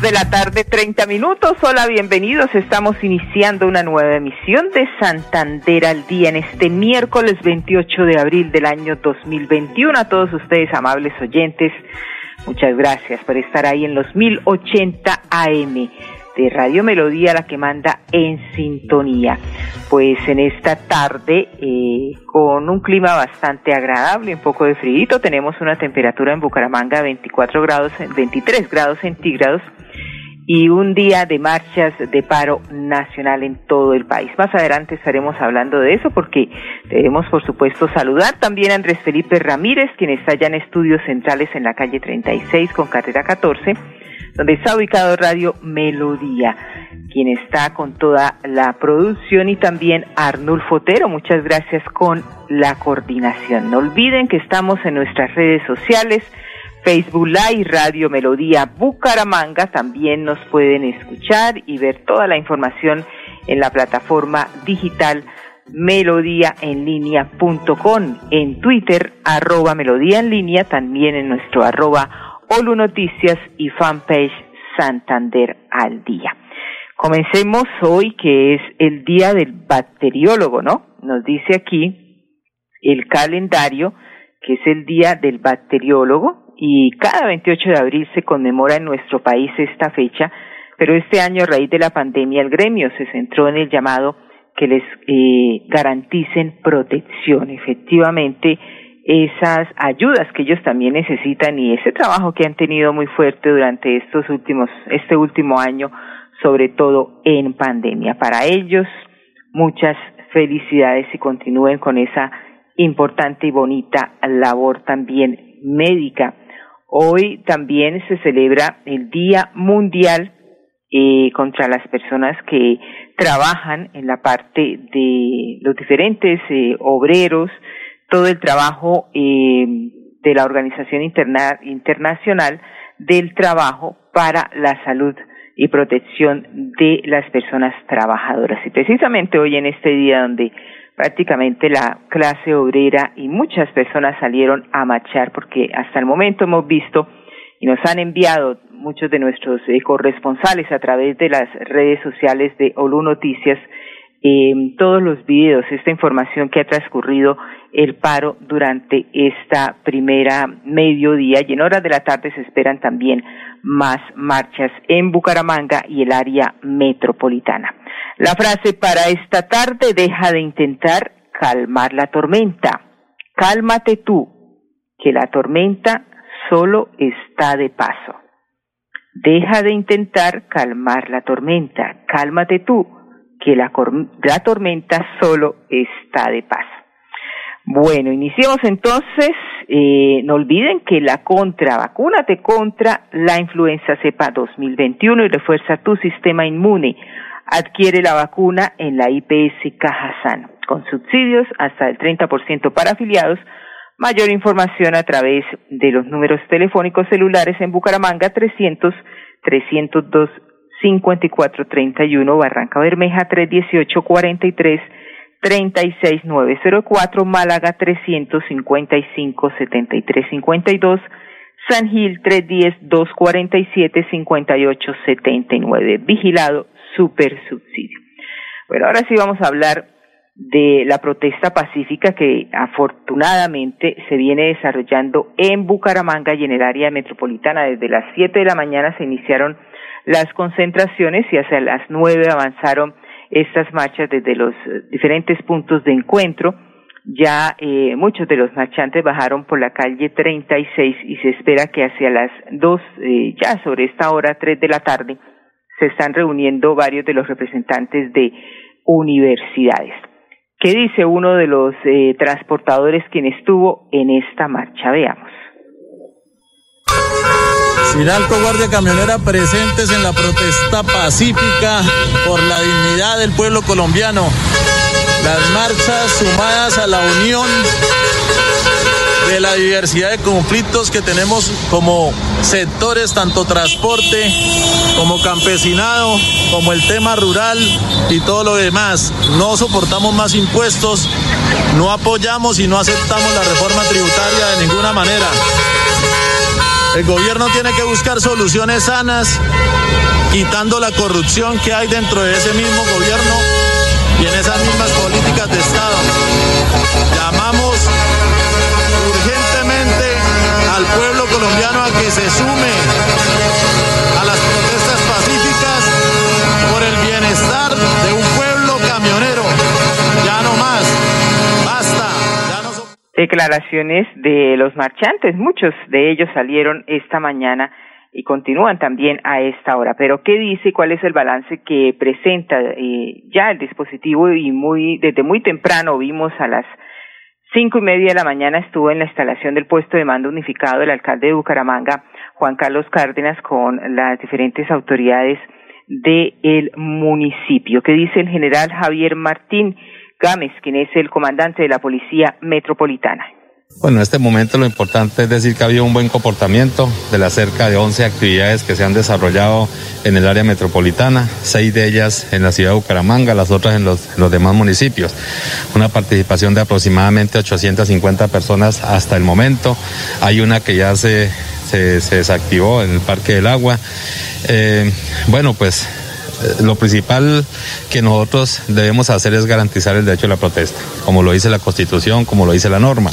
De la tarde, 30 minutos. Hola, bienvenidos. Estamos iniciando una nueva emisión de Santander al día en este miércoles 28 de abril del año 2021. A todos ustedes, amables oyentes, muchas gracias por estar ahí en los 1080 AM de Radio Melodía, la que manda en sintonía. Pues en esta tarde, eh, con un clima bastante agradable, un poco de frío, tenemos una temperatura en Bucaramanga de 24 grados, 23 grados centígrados y un día de marchas de paro nacional en todo el país. Más adelante estaremos hablando de eso porque debemos, por supuesto, saludar también a Andrés Felipe Ramírez, quien está ya en estudios centrales en la calle 36 con carrera 14 donde está ubicado Radio Melodía, quien está con toda la producción y también Arnulfo Otero, muchas gracias con la coordinación. No olviden que estamos en nuestras redes sociales, Facebook Live, Radio Melodía Bucaramanga, también nos pueden escuchar y ver toda la información en la plataforma digital melodíaenlínea.com, en Twitter, arroba melodía en línea, también en nuestro arroba Olu Noticias y fanpage Santander al día. Comencemos hoy que es el día del bacteriólogo, ¿no? Nos dice aquí el calendario que es el día del bacteriólogo y cada 28 de abril se conmemora en nuestro país esta fecha, pero este año a raíz de la pandemia el gremio se centró en el llamado que les eh, garanticen protección. Efectivamente, esas ayudas que ellos también necesitan y ese trabajo que han tenido muy fuerte durante estos últimos, este último año, sobre todo en pandemia. Para ellos, muchas felicidades y continúen con esa importante y bonita labor también médica. Hoy también se celebra el Día Mundial eh, contra las personas que trabajan en la parte de los diferentes eh, obreros, todo el trabajo eh, de la Organización Internacional del Trabajo para la Salud y Protección de las Personas Trabajadoras. Y precisamente hoy en este día donde prácticamente la clase obrera y muchas personas salieron a marchar porque hasta el momento hemos visto y nos han enviado muchos de nuestros eh, corresponsales a través de las redes sociales de Olu Noticias eh, todos los videos, esta información que ha transcurrido el paro durante esta primera mediodía y en horas de la tarde se esperan también más marchas en Bucaramanga y el área metropolitana. La frase para esta tarde, deja de intentar calmar la tormenta. Cálmate tú, que la tormenta solo está de paso. Deja de intentar calmar la tormenta. Cálmate tú, que la, la tormenta solo está de paso. Bueno, iniciemos entonces. Eh, no olviden que la contra, vacúnate contra la influenza cepa 2021 y refuerza tu sistema inmune. Adquiere la vacuna en la IPS Cajazán, con subsidios hasta el 30% para afiliados. Mayor información a través de los números telefónicos celulares en Bucaramanga 300 302 5431, Barranca Bermeja 318 43 36904, Málaga 355 7352, San Gil 310 247 5879, vigilado super subsidio. Bueno, ahora sí vamos a hablar de la protesta pacífica que afortunadamente se viene desarrollando en Bucaramanga y en el área metropolitana. Desde las 7 de la mañana se iniciaron las concentraciones y hacia las 9 avanzaron estas marchas desde los eh, diferentes puntos de encuentro. Ya eh, muchos de los marchantes bajaron por la calle 36 y se espera que hacia las 2, eh, ya sobre esta hora, 3 de la tarde, se están reuniendo varios de los representantes de universidades. ¿Qué dice uno de los eh, transportadores quien estuvo en esta marcha? Veamos. Finalco Guardia Camionera presentes en la protesta pacífica por la dignidad del pueblo colombiano. Las marchas sumadas a la unión de la diversidad de conflictos que tenemos como sectores, tanto transporte como campesinado, como el tema rural y todo lo demás. No soportamos más impuestos, no apoyamos y no aceptamos la reforma tributaria de ninguna manera. El gobierno tiene que buscar soluciones sanas, quitando la corrupción que hay dentro de ese mismo gobierno y en esas mismas políticas de Estado. Llamamos urgentemente al pueblo colombiano a que se sume Declaraciones de los marchantes, muchos de ellos salieron esta mañana y continúan también a esta hora. Pero ¿qué dice y cuál es el balance que presenta eh, ya el dispositivo? Y muy desde muy temprano vimos a las cinco y media de la mañana estuvo en la instalación del puesto de mando unificado el alcalde de Bucaramanga, Juan Carlos Cárdenas, con las diferentes autoridades del municipio. ¿Qué dice el general Javier Martín Gámez, quien es el comandante de la Policía Metropolitana? Bueno, en este momento lo importante es decir que ha habido un buen comportamiento de las cerca de 11 actividades que se han desarrollado en el área metropolitana, seis de ellas en la ciudad de Bucaramanga, las otras en los, los demás municipios. Una participación de aproximadamente 850 personas hasta el momento. Hay una que ya se, se, desactivó en el Parque del Agua. Eh, bueno, pues lo principal que nosotros debemos hacer es garantizar el derecho a la protesta, como lo dice la Constitución, como lo dice la norma.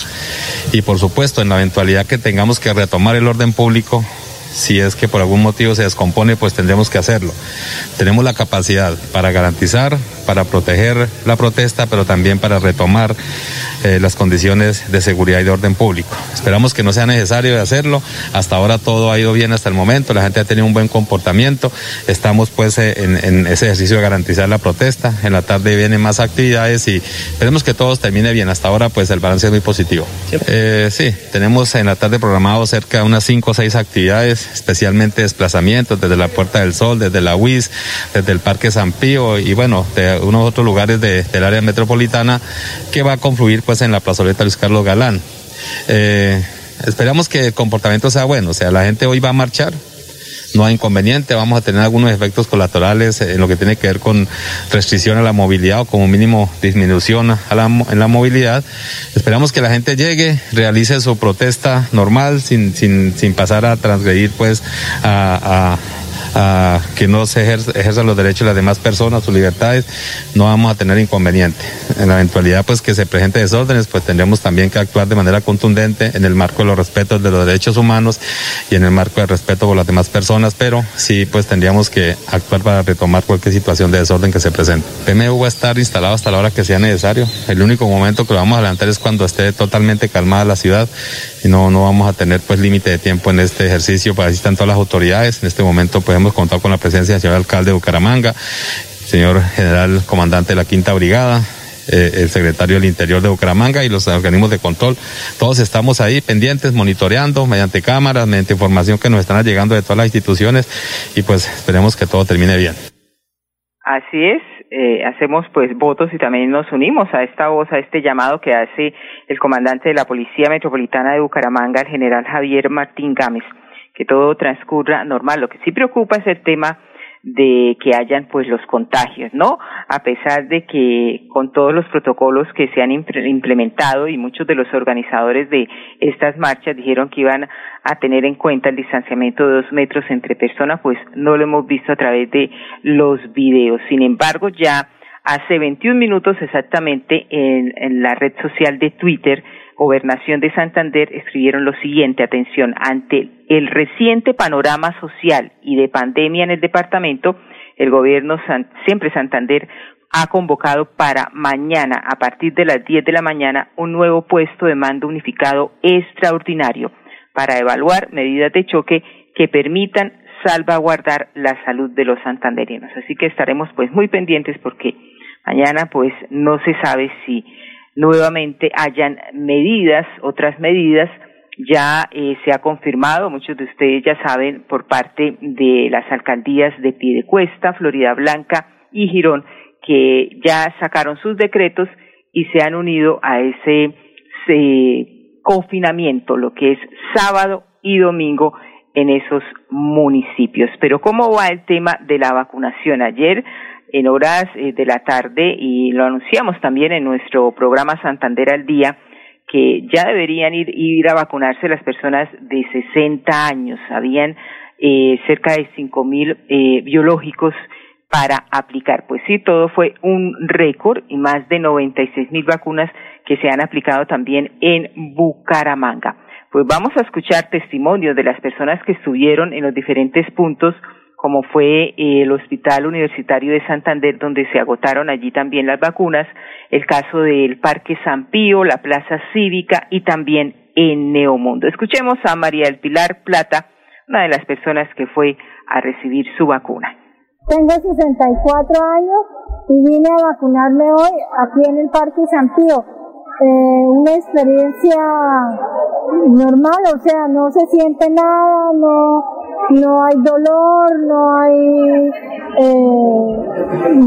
Y por supuesto, en la eventualidad que tengamos que retomar el orden público, si es que por algún motivo se descompone, pues tendremos que hacerlo. Tenemos la capacidad para garantizar, para proteger la protesta, pero también para retomar eh, las condiciones de seguridad y de orden público. Esperamos que no sea necesario hacerlo. Hasta ahora todo ha ido bien hasta el momento, la gente ha tenido un buen comportamiento. Estamos pues eh, en, en ese ejercicio de garantizar la protesta. En la tarde vienen más actividades y esperemos que todo termine bien. Hasta ahora pues el balance es muy positivo. Eh, sí, tenemos en la tarde programado cerca de unas cinco o seis actividades, especialmente desplazamientos desde la Puerta del Sol, desde la UIS, desde el Parque San Pío y bueno, de unos otros lugares de, del área metropolitana que va a confluir pues en la plazoleta Luis Carlos Galán. Eh, esperamos que el comportamiento sea bueno, o sea, la gente hoy va a marchar, no hay inconveniente, vamos a tener algunos efectos colaterales en lo que tiene que ver con restricción a la movilidad o como mínimo disminución a la, en la movilidad. Esperamos que la gente llegue, realice su protesta normal sin, sin, sin pasar a transgredir pues a, a a que no se ejerzan los derechos de las demás personas, sus libertades, no vamos a tener inconveniente. En la eventualidad pues que se presente desórdenes, pues tendremos también que actuar de manera contundente en el marco de los respetos de los derechos humanos y en el marco del respeto por las demás personas, pero sí pues tendríamos que actuar para retomar cualquier situación de desorden que se presente. PMU va a estar instalado hasta la hora que sea necesario. El único momento que lo vamos a adelantar es cuando esté totalmente calmada la ciudad y no, no vamos a tener pues límite de tiempo en este ejercicio para así están todas las autoridades. En este momento pues hemos contado con la presencia del señor alcalde de Bucaramanga, señor general comandante de la Quinta Brigada, eh, el secretario del Interior de Bucaramanga y los organismos de control. Todos estamos ahí pendientes, monitoreando mediante cámaras, mediante información que nos están llegando de todas las instituciones y pues esperemos que todo termine bien. Así es, eh, hacemos pues votos y también nos unimos a esta voz, a este llamado que hace el comandante de la Policía Metropolitana de Bucaramanga, el general Javier Martín Gámez, que todo transcurra normal. Lo que sí preocupa es el tema de que hayan pues los contagios, ¿no? A pesar de que con todos los protocolos que se han implementado y muchos de los organizadores de estas marchas dijeron que iban a tener en cuenta el distanciamiento de dos metros entre personas, pues no lo hemos visto a través de los videos. Sin embargo, ya hace 21 minutos exactamente en, en la red social de Twitter, Gobernación de Santander escribieron lo siguiente, atención, ante el reciente panorama social y de pandemia en el departamento, el gobierno siempre Santander ha convocado para mañana, a partir de las 10 de la mañana, un nuevo puesto de mando unificado extraordinario para evaluar medidas de choque que permitan salvaguardar la salud de los santanderianos. Así que estaremos pues muy pendientes porque mañana pues no se sabe si nuevamente hayan medidas, otras medidas ya eh, se ha confirmado, muchos de ustedes ya saben, por parte de las alcaldías de Piedecuesta, Florida Blanca y Girón, que ya sacaron sus decretos y se han unido a ese confinamiento, lo que es sábado y domingo en esos municipios. Pero ¿cómo va el tema de la vacunación? Ayer en horas eh, de la tarde y lo anunciamos también en nuestro programa Santander al Día, que ya deberían ir, ir a vacunarse las personas de 60 años. Habían eh, cerca de 5 mil eh, biológicos para aplicar. Pues sí, todo fue un récord y más de 96 mil vacunas que se han aplicado también en Bucaramanga. Pues vamos a escuchar testimonios de las personas que estuvieron en los diferentes puntos como fue eh, el Hospital Universitario de Santander, donde se agotaron allí también las vacunas, el caso del Parque San Pío, la Plaza Cívica y también en Neomundo. Escuchemos a María del Pilar Plata, una de las personas que fue a recibir su vacuna. Tengo 64 años y vine a vacunarme hoy aquí en el Parque San Pío. Eh, una experiencia normal, o sea, no se siente nada, no, no hay dolor, no hay eh,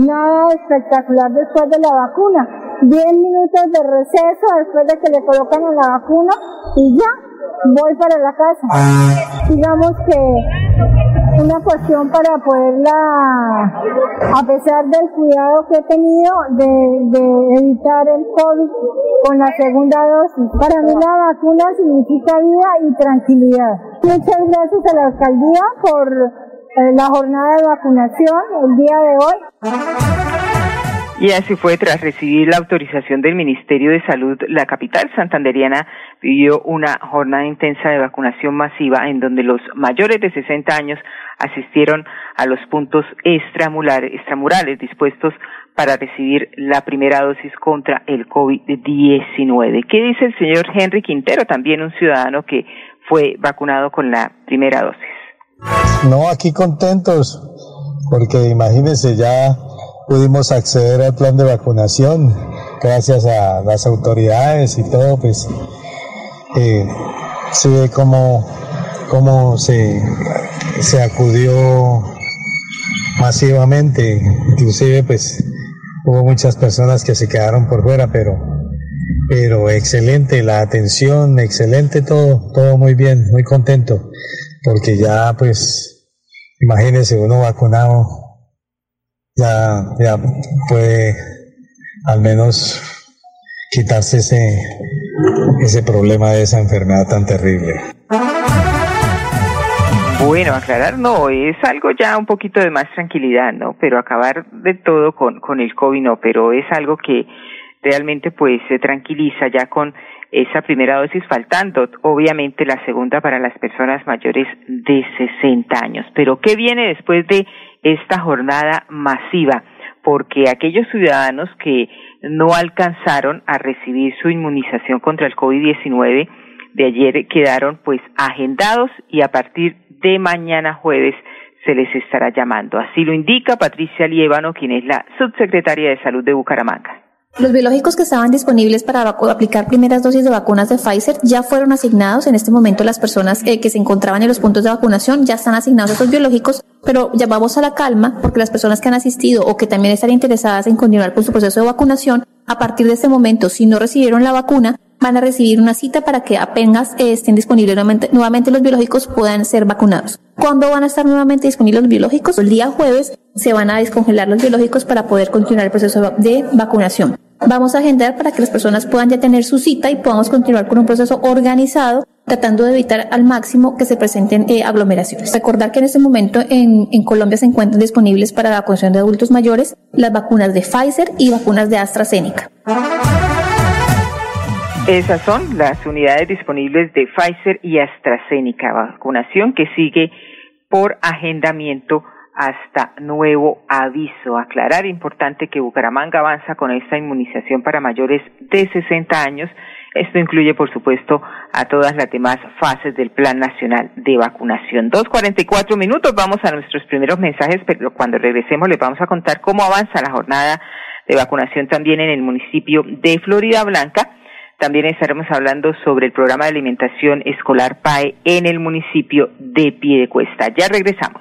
nada espectacular después de la vacuna. Diez minutos de receso después de que le colocan la vacuna y ya, voy para la casa. Digamos que una cuestión para poderla, a pesar del cuidado que he tenido de, evitar el COVID con la segunda dosis. Para mí la vacuna significa vida y tranquilidad. Muchas gracias a la alcaldía por eh, la jornada de vacunación el día de hoy. Y así fue, tras recibir la autorización del Ministerio de Salud, la capital santanderiana vivió una jornada intensa de vacunación masiva en donde los mayores de 60 años asistieron a los puntos extramurales dispuestos para recibir la primera dosis contra el COVID-19. ¿Qué dice el señor Henry Quintero, también un ciudadano que fue vacunado con la primera dosis? No, aquí contentos, porque imagínense ya pudimos acceder al plan de vacunación gracias a las autoridades y todo, pues eh, se ve cómo, cómo se, se acudió masivamente, inclusive pues hubo muchas personas que se quedaron por fuera, pero, pero excelente la atención, excelente todo, todo muy bien, muy contento, porque ya pues imagínense uno vacunado ya, ya puede al menos quitarse ese, ese problema de esa enfermedad tan terrible. Bueno, aclarar no, es algo ya un poquito de más tranquilidad, ¿no? Pero acabar de todo con, con el COVID no, pero es algo que realmente pues se tranquiliza ya con esa primera dosis faltando, obviamente la segunda para las personas mayores de 60 años. Pero ¿qué viene después de esta jornada masiva? Porque aquellos ciudadanos que no alcanzaron a recibir su inmunización contra el COVID-19 de ayer quedaron pues agendados y a partir de mañana jueves se les estará llamando. Así lo indica Patricia Liévano, quien es la subsecretaria de Salud de Bucaramanga. Los biológicos que estaban disponibles para aplicar primeras dosis de vacunas de Pfizer ya fueron asignados. En este momento las personas eh, que se encontraban en los puntos de vacunación ya están asignados esos biológicos, pero llamamos a la calma porque las personas que han asistido o que también están interesadas en continuar con su proceso de vacunación, a partir de este momento, si no recibieron la vacuna, van a recibir una cita para que apenas eh, estén disponibles nuevamente, nuevamente los biológicos puedan ser vacunados. ¿Cuándo van a estar nuevamente disponibles los biológicos? El día jueves se van a descongelar los biológicos para poder continuar el proceso de vacunación. Vamos a agendar para que las personas puedan ya tener su cita y podamos continuar con un proceso organizado tratando de evitar al máximo que se presenten eh, aglomeraciones. Recordar que en este momento en, en, Colombia se encuentran disponibles para la vacunación de adultos mayores las vacunas de Pfizer y vacunas de AstraZeneca. Esas son las unidades disponibles de Pfizer y AstraZeneca, vacunación que sigue por agendamiento hasta nuevo aviso. Aclarar, importante que Bucaramanga avanza con esta inmunización para mayores de 60 años. Esto incluye, por supuesto, a todas las demás fases del Plan Nacional de Vacunación. Dos cuarenta y cuatro minutos, vamos a nuestros primeros mensajes, pero cuando regresemos les vamos a contar cómo avanza la jornada de vacunación también en el municipio de Florida Blanca También estaremos hablando sobre el programa de alimentación escolar PAE en el municipio de Piedecuesta. Ya regresamos.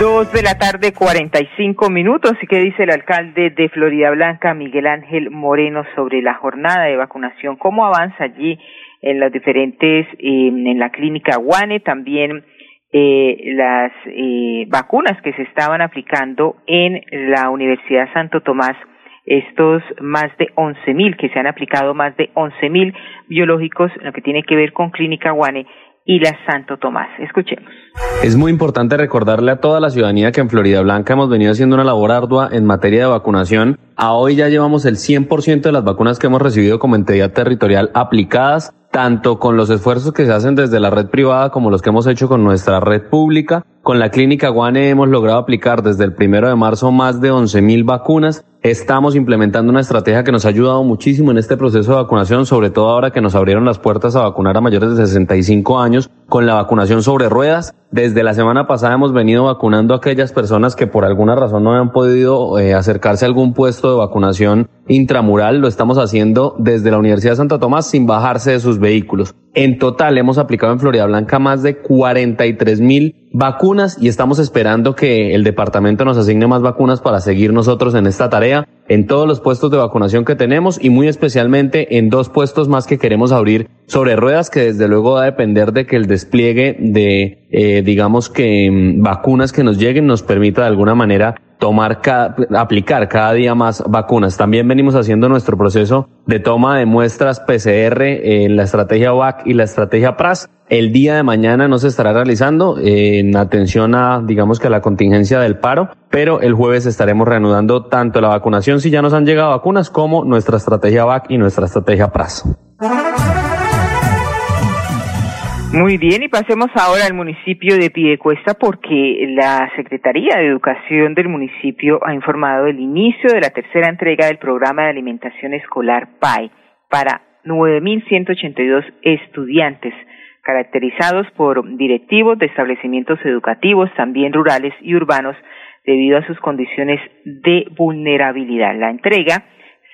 Dos de la tarde, 45 minutos. ¿Y qué dice el alcalde de Florida Blanca, Miguel Ángel Moreno, sobre la jornada de vacunación? ¿Cómo avanza allí en las diferentes, en la clínica Guane, también eh, las eh, vacunas que se estaban aplicando en la Universidad Santo Tomás estos más de 11.000, que se han aplicado más de 11.000 biológicos, lo que tiene que ver con Clínica Guane y la Santo Tomás. Escuchemos. Es muy importante recordarle a toda la ciudadanía que en Florida Blanca hemos venido haciendo una labor ardua en materia de vacunación. A hoy ya llevamos el 100% de las vacunas que hemos recibido como entidad territorial aplicadas tanto con los esfuerzos que se hacen desde la red privada como los que hemos hecho con nuestra red pública. Con la clínica Guane hemos logrado aplicar desde el primero de marzo más de 11.000 vacunas. Estamos implementando una estrategia que nos ha ayudado muchísimo en este proceso de vacunación, sobre todo ahora que nos abrieron las puertas a vacunar a mayores de 65 años con la vacunación sobre ruedas. Desde la semana pasada hemos venido vacunando a aquellas personas que por alguna razón no han podido eh, acercarse a algún puesto de vacunación intramural. Lo estamos haciendo desde la Universidad de Santa Tomás sin bajarse de sus vehículos. En total hemos aplicado en Florida Blanca más de 43 mil vacunas y estamos esperando que el departamento nos asigne más vacunas para seguir nosotros en esta tarea en todos los puestos de vacunación que tenemos y muy especialmente en dos puestos más que queremos abrir sobre ruedas que desde luego va a depender de que el despliegue de eh, digamos que mm, vacunas que nos lleguen nos permita de alguna manera tomar, aplicar cada día más vacunas. También venimos haciendo nuestro proceso de toma de muestras PCR en la estrategia VAC y la estrategia PRAS. El día de mañana no se estará realizando en atención a, digamos que a la contingencia del paro, pero el jueves estaremos reanudando tanto la vacunación si ya nos han llegado vacunas como nuestra estrategia VAC y nuestra estrategia PRAS. Muy bien, y pasemos ahora al municipio de Piedecuesta porque la Secretaría de Educación del municipio ha informado del inicio de la tercera entrega del programa de alimentación escolar PAE para 9.182 estudiantes caracterizados por directivos de establecimientos educativos, también rurales y urbanos, debido a sus condiciones de vulnerabilidad. La entrega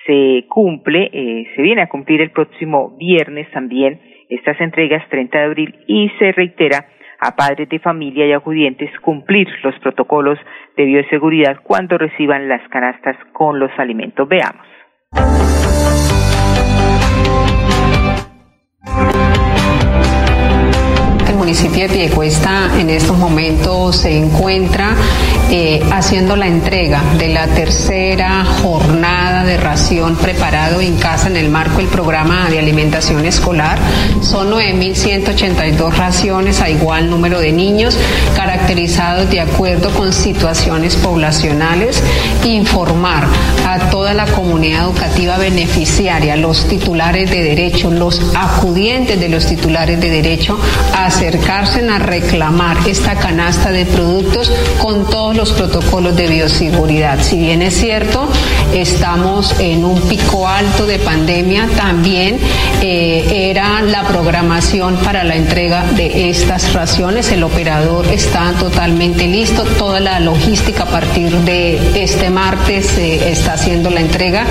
se cumple, eh, se viene a cumplir el próximo viernes también estas entregas 30 de abril y se reitera a padres de familia y acudientes cumplir los protocolos de bioseguridad cuando reciban las canastas con los alimentos. Veamos. Municipio de Piedecuesta en estos momentos se encuentra eh, haciendo la entrega de la tercera jornada de ración preparado en casa en el marco del programa de alimentación escolar. Son 9.182 raciones a igual número de niños, caracterizados de acuerdo con situaciones poblacionales. Informar a toda la comunidad educativa beneficiaria, los titulares de derecho, los acudientes de los titulares de derecho, a acercarse a reclamar esta canasta de productos con todos los protocolos de bioseguridad. Si bien es cierto, estamos en un pico alto de pandemia, también eh, era la programación para la entrega de estas raciones. El operador está totalmente listo, toda la logística a partir de este martes eh, está haciendo la entrega.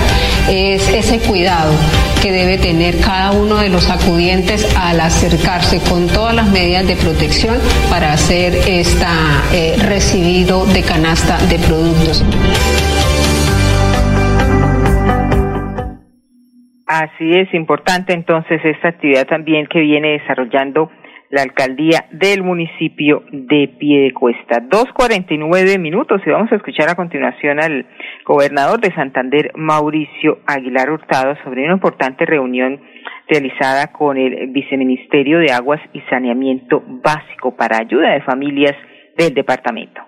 Es ese cuidado que debe tener cada uno de los acudientes al acercarse con todas las medidas de protección para hacer esta eh, recibido de canasta de productos. Así es, importante entonces esta actividad también que viene desarrollando la alcaldía del municipio de Piedecuesta. Dos cuarenta y nueve minutos y vamos a escuchar a continuación al gobernador de Santander, Mauricio Aguilar Hurtado, sobre una importante reunión realizada con el Viceministerio de Aguas y Saneamiento Básico para ayuda de familias del departamento.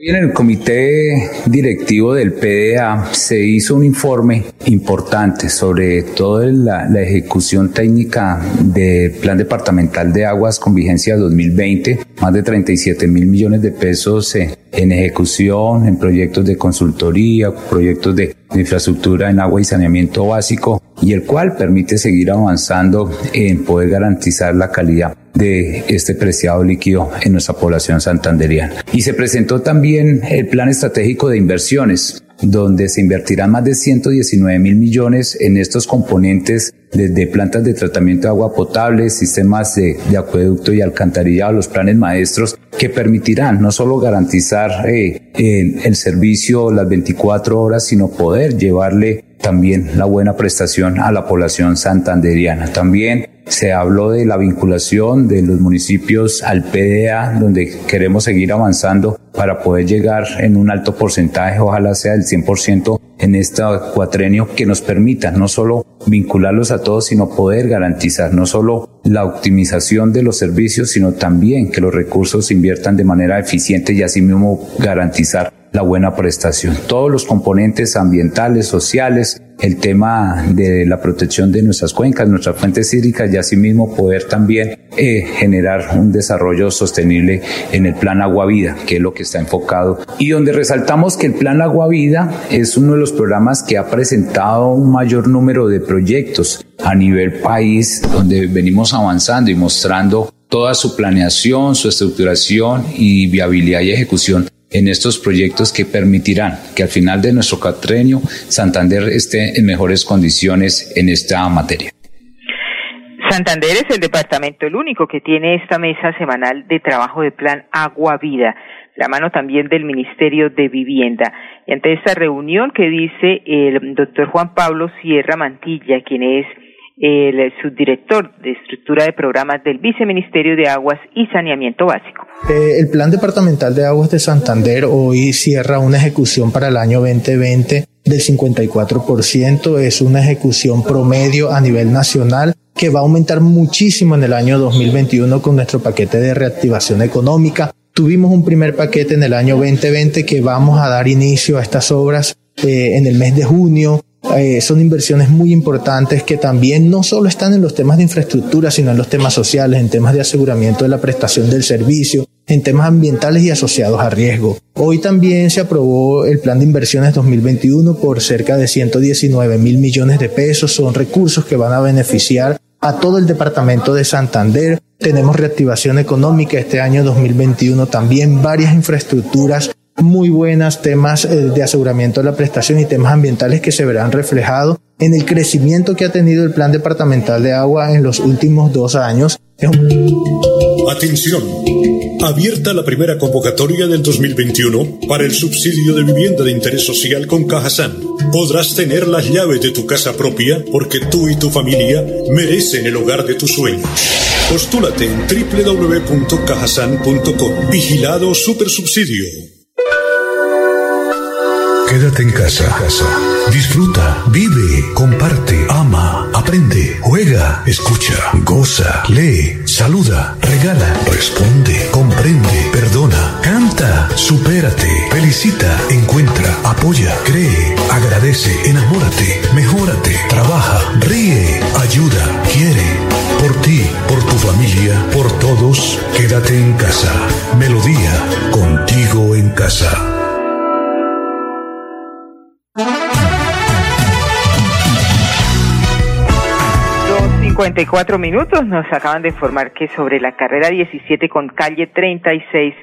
Hoy en el comité directivo del PDA se hizo un informe importante sobre toda la, ejecución técnica del Plan Departamental de Aguas con vigencia 2020, más de 37 mil millones de pesos en ejecución, en proyectos de consultoría, proyectos de infraestructura en agua y saneamiento básico, y el cual permite seguir avanzando en poder garantizar la calidad de este preciado líquido en nuestra población santanderiana. Y se presentó también el plan estratégico de inversiones, donde se invertirán más de 119 mil millones en estos componentes desde plantas de tratamiento de agua potable, sistemas de, acueducto y alcantarillado, los planes maestros, que permitirán no solo garantizar eh, el servicio las 24 horas, sino poder llevarle también la buena prestación a la población santanderiana. También se habló de la vinculación de los municipios al PDA, donde queremos seguir avanzando para poder llegar en un alto porcentaje, ojalá sea del 100% en este cuatrenio, que nos permita no solo vincularlos a todos, sino poder garantizar no solo la optimización de los servicios, sino también que los recursos se inviertan de manera eficiente y así mismo garantizar la buena prestación. Todos los componentes ambientales, sociales, el tema de la protección de nuestras cuencas, nuestras fuentes hídricas y asimismo poder también eh, generar un desarrollo sostenible en el plan Agua Vida, que es lo que está enfocado. Y donde resaltamos que el plan Agua Vida es uno de los programas que ha presentado un mayor número de proyectos a nivel país, donde venimos avanzando y mostrando toda su planeación, su estructuración y viabilidad y ejecución en estos proyectos que permitirán que al final de nuestro catrenio Santander esté en mejores condiciones en esta materia. Santander es el departamento el único que tiene esta mesa semanal de trabajo de plan Agua Vida, la mano también del Ministerio de Vivienda. Y ante esta reunión que dice el doctor Juan Pablo Sierra Mantilla, quien es el subdirector de estructura de programas del Viceministerio de Aguas y Saneamiento Básico. Eh, el Plan Departamental de Aguas de Santander hoy cierra una ejecución para el año 2020 del 54%, es una ejecución promedio a nivel nacional que va a aumentar muchísimo en el año 2021 con nuestro paquete de reactivación económica. Tuvimos un primer paquete en el año 2020 que vamos a dar inicio a estas obras eh, en el mes de junio eh, son inversiones muy importantes que también no solo están en los temas de infraestructura, sino en los temas sociales, en temas de aseguramiento de la prestación del servicio, en temas ambientales y asociados a riesgo. Hoy también se aprobó el plan de inversiones 2021 por cerca de 119 mil millones de pesos. Son recursos que van a beneficiar a todo el departamento de Santander. Tenemos reactivación económica este año 2021 también, varias infraestructuras muy buenas, temas eh, de aseguramiento de la prestación y temas ambientales que se verán reflejados en el crecimiento que ha tenido el Plan Departamental de Agua en los últimos dos años. Atención. Abierta la primera convocatoria del 2021 para el subsidio de vivienda de interés social con Cajasan. Podrás tener las llaves de tu casa propia porque tú y tu familia merecen el hogar de tus sueños. Postúlate en www.cajasan.com. Vigilado Supersubsidio. Quédate en casa. Disfruta, vive, comparte, ama, aprende, juega, escucha, goza, lee, saluda, regala, responde, comprende, perdona, canta, supérate, felicita, encuentra, apoya, cree, agradece, 54 minutos nos acaban de informar que sobre la carrera 17 con calle 36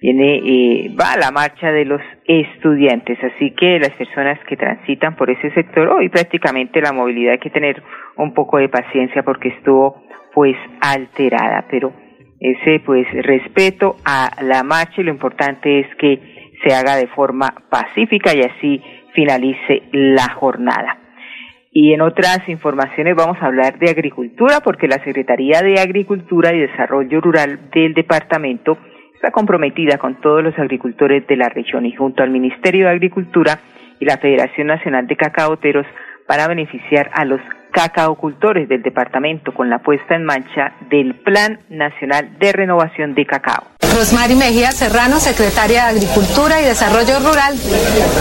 viene eh, va la marcha de los estudiantes, así que las personas que transitan por ese sector hoy prácticamente la movilidad hay que tener un poco de paciencia porque estuvo pues alterada, pero ese pues respeto a la marcha y lo importante es que se haga de forma pacífica y así finalice la jornada. Y en otras informaciones vamos a hablar de agricultura porque la Secretaría de Agricultura y Desarrollo Rural del departamento está comprometida con todos los agricultores de la región y junto al Ministerio de Agricultura y la Federación Nacional de Cacaoteros para beneficiar a los cacaocultores del departamento con la puesta en marcha del Plan Nacional de Renovación de Cacao. Rosmary Mejía Serrano, secretaria de Agricultura y Desarrollo Rural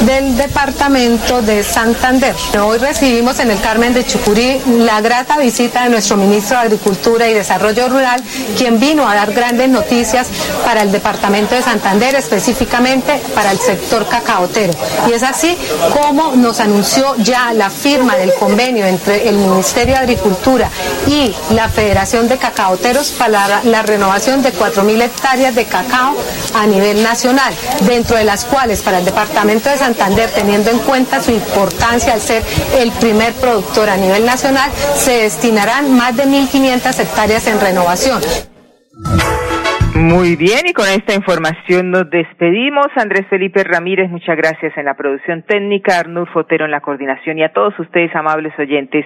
del Departamento de Santander. Hoy recibimos en el Carmen de Chucurí la grata visita de nuestro ministro de Agricultura y Desarrollo Rural, quien vino a dar grandes noticias para el Departamento de Santander, específicamente para el sector cacaotero. Y es así como nos anunció ya la firma del convenio entre el Ministerio de Agricultura y la Federación de Cacaoteros para la renovación de 4.000 hectáreas de cacao a nivel nacional, dentro de las cuales para el Departamento de Santander, teniendo en cuenta su importancia al ser el primer productor a nivel nacional, se destinarán más de 1.500 hectáreas en renovación. Muy bien, y con esta información nos despedimos. Andrés Felipe Ramírez, muchas gracias en la producción técnica, Arnur Fotero en la coordinación y a todos ustedes, amables oyentes,